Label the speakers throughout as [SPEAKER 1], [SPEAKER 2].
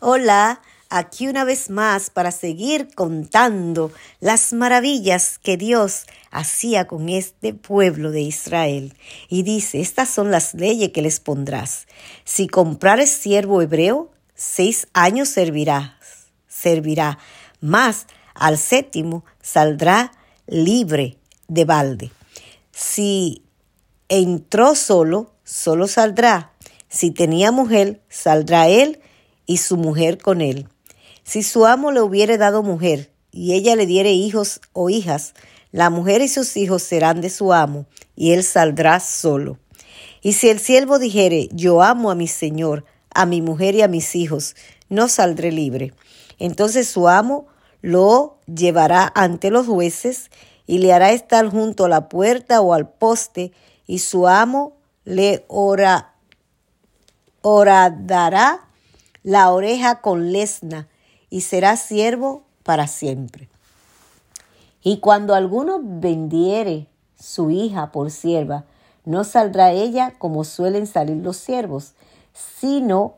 [SPEAKER 1] Hola, aquí una vez más para seguir contando las maravillas que Dios hacía con este pueblo de Israel. Y dice, estas son las leyes que les pondrás. Si comprares siervo hebreo, seis años servirás, servirá, más al séptimo saldrá libre de balde. Si entró solo, solo saldrá. Si tenía mujer, saldrá él y su mujer con él. Si su amo le hubiere dado mujer y ella le diere hijos o hijas, la mujer y sus hijos serán de su amo y él saldrá solo. Y si el siervo dijere, yo amo a mi señor, a mi mujer y a mis hijos, no saldré libre. Entonces su amo lo llevará ante los jueces y le hará estar junto a la puerta o al poste, y su amo le ora, oradará la oreja con lesna, y será siervo para siempre. Y cuando alguno vendiere su hija por sierva, no saldrá ella como suelen salir los siervos, sino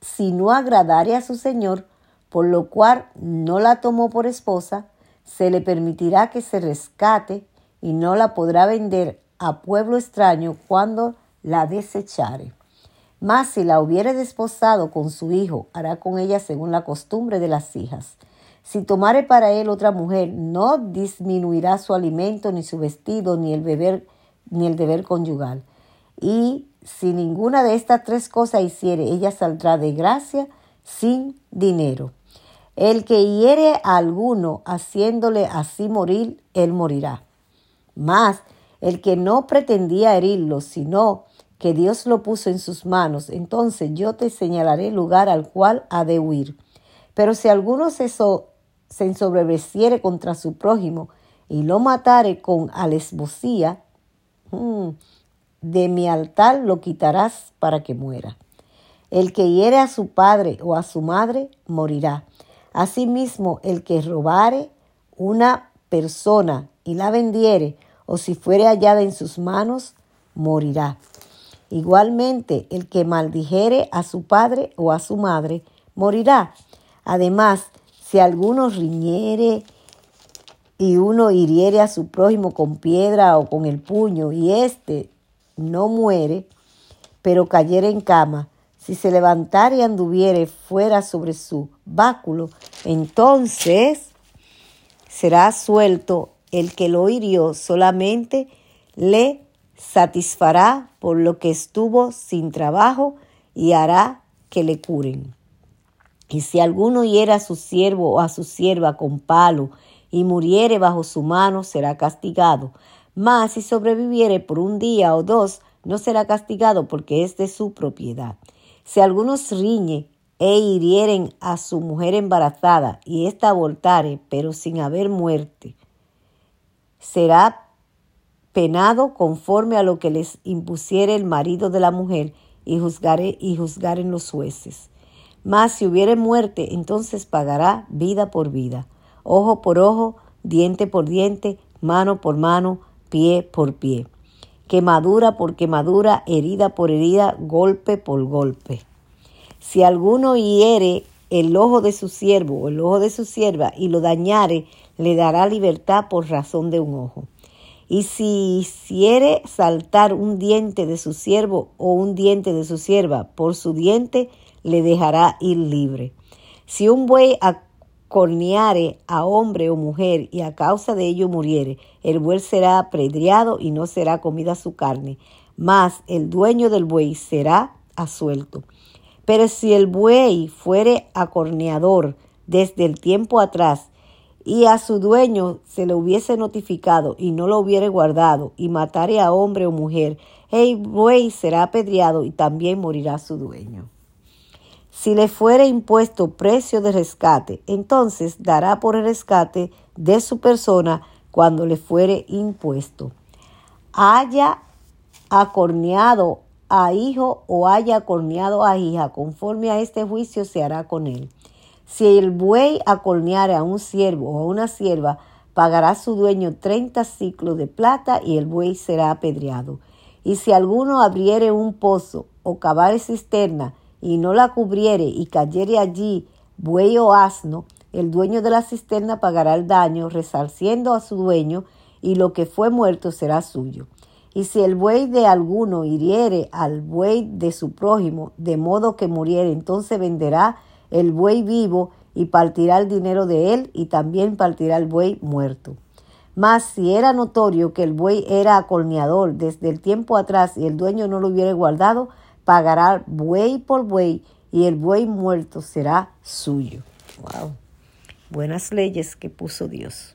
[SPEAKER 1] si no agradare a su señor, por lo cual no la tomó por esposa, se le permitirá que se rescate y no la podrá vender a pueblo extraño cuando la desechare. Mas si la hubiere desposado con su hijo, hará con ella según la costumbre de las hijas. Si tomare para él otra mujer, no disminuirá su alimento, ni su vestido, ni el beber, ni el deber conyugal. Y si ninguna de estas tres cosas hiciere, ella saldrá de gracia sin dinero. El que hiere a alguno haciéndole así morir, él morirá. Mas el que no pretendía herirlo, sino que Dios lo puso en sus manos, entonces yo te señalaré el lugar al cual ha de huir. Pero si alguno se, ensobreveciere contra su prójimo y lo matare con alesbosía, mm, de mi altar lo quitarás para que muera. El que hiere a su padre o a su madre morirá. Asimismo, el que robare una persona y la vendiere, o si fuere hallada en sus manos, morirá. Igualmente, el que maldijere a su padre o a su madre, morirá. Además, si alguno riñere y uno hiriere a su prójimo con piedra o con el puño, y éste no muere, pero cayere en cama, si se levantare y anduviere fuera sobre su báculo, entonces será suelto el que lo hirió, solamente le satisfará por lo que estuvo sin trabajo y hará que le curen. Y si alguno hiera a su siervo o a su sierva con palo y muriere bajo su mano, será castigado. Mas si sobreviviere por un día o dos, no será castigado porque es de su propiedad. Si alguno riñe e hirieren a su mujer embarazada y ésta abortare, pero sin haber muerte, será penado conforme a lo que les impusiere el marido de la mujer y juzgare y juzgaren los jueces. Mas si hubiere muerte, entonces pagará vida por vida, ojo por ojo, diente por diente, mano por mano, pie por pie. Quemadura por quemadura, herida por herida, golpe por golpe. Si alguno hiere el ojo de su siervo o el ojo de su sierva y lo dañare, le dará libertad por razón de un ojo. Y si hiciere saltar un diente de su siervo o un diente de su sierva, por su diente le dejará ir libre. Si un buey acorneare a hombre o mujer y a causa de ello muriere, el buey será apredreado y no será comida su carne, mas el dueño del buey será asuelto. Pero si el buey fuere acorneador desde el tiempo atrás y a su dueño se le hubiese notificado y no lo hubiere guardado y matare a hombre o mujer, el buey será apedreado y también morirá su dueño. Si le fuere impuesto precio de rescate, entonces dará por el rescate de su persona cuando le fuere impuesto. Haya acorneado a hijo o haya acorneado a hija, conforme a este juicio se hará con él. Si el buey acorneare a un siervo o a una sierva, pagará su dueño treinta ciclos de plata y el buey será apedreado. Y si alguno abriere un pozo o cavare cisterna y no la cubriere y cayere allí buey o asno, el dueño de la cisterna pagará el daño, resarciendo a su dueño, y lo que fue muerto será suyo. Y si el buey de alguno hiriere al buey de su prójimo, de modo que muriere, entonces venderá el buey vivo y partirá el dinero de él y también partirá el buey muerto. Mas si era notorio que el buey era acorneador desde el tiempo atrás y el dueño no lo hubiera guardado, pagará buey por buey y el buey muerto será suyo. Wow. Buenas leyes que puso Dios.